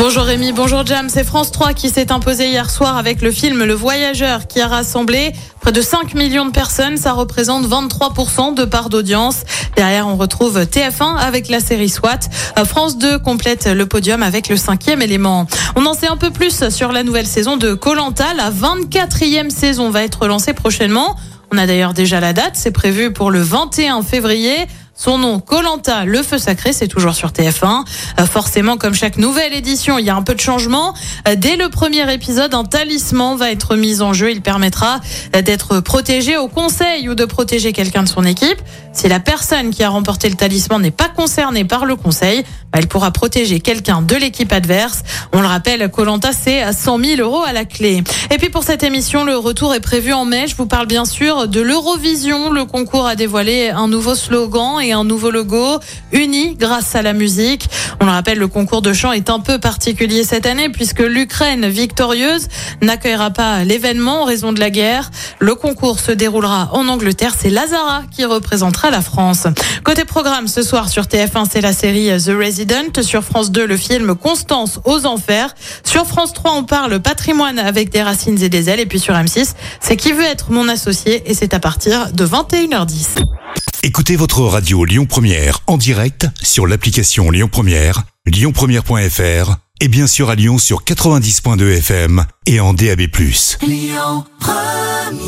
Bonjour Rémi, bonjour Jam. C'est France 3 qui s'est imposé hier soir avec le film Le Voyageur qui a rassemblé près de 5 millions de personnes. Ça représente 23% de part d'audience. Derrière, on retrouve TF1 avec la série SWAT. Euh, France 2 complète le podium avec le cinquième élément. On en sait un peu plus sur la nouvelle saison de Colanta. La 24e saison va être lancée prochainement. On a d'ailleurs déjà la date. C'est prévu pour le 21 février. Son nom, Colanta, le feu sacré, c'est toujours sur TF1. Euh, forcément, comme chaque nouvelle édition, il y a un peu de changement. Euh, dès le premier épisode, un talisman va être mis en jeu. Il permettra euh, d'être protégé au conseil ou de protéger quelqu'un de son équipe. Si la personne qui a remporté le talisman n'est pas concernée par le conseil, elle pourra protéger quelqu'un de l'équipe adverse. On le rappelle, Colanta, c'est à 100 000 euros à la clé. Et puis pour cette émission, le retour est prévu en mai. Je vous parle bien sûr de l'Eurovision. Le concours a dévoilé un nouveau slogan et un nouveau logo, uni grâce à la musique. On le rappelle, le concours de chant est un peu particulier cette année puisque l'Ukraine victorieuse n'accueillera pas l'événement en raison de la guerre. Le concours se déroulera en Angleterre. C'est Lazara qui représentera la France. Côté programme, ce soir sur TF1, c'est la série The Resident. Sur France 2, le film Constance aux enfers. Sur France 3, on parle patrimoine avec des racines et des ailes. Et puis sur M6, c'est qui veut être mon associé? Et c'est à partir de 21h10. Écoutez votre radio Lyon Première en direct sur l'application Lyon Première, lyonpremière.fr et bien sûr à Lyon sur 90.2 FM et en DAB+. Lyon Première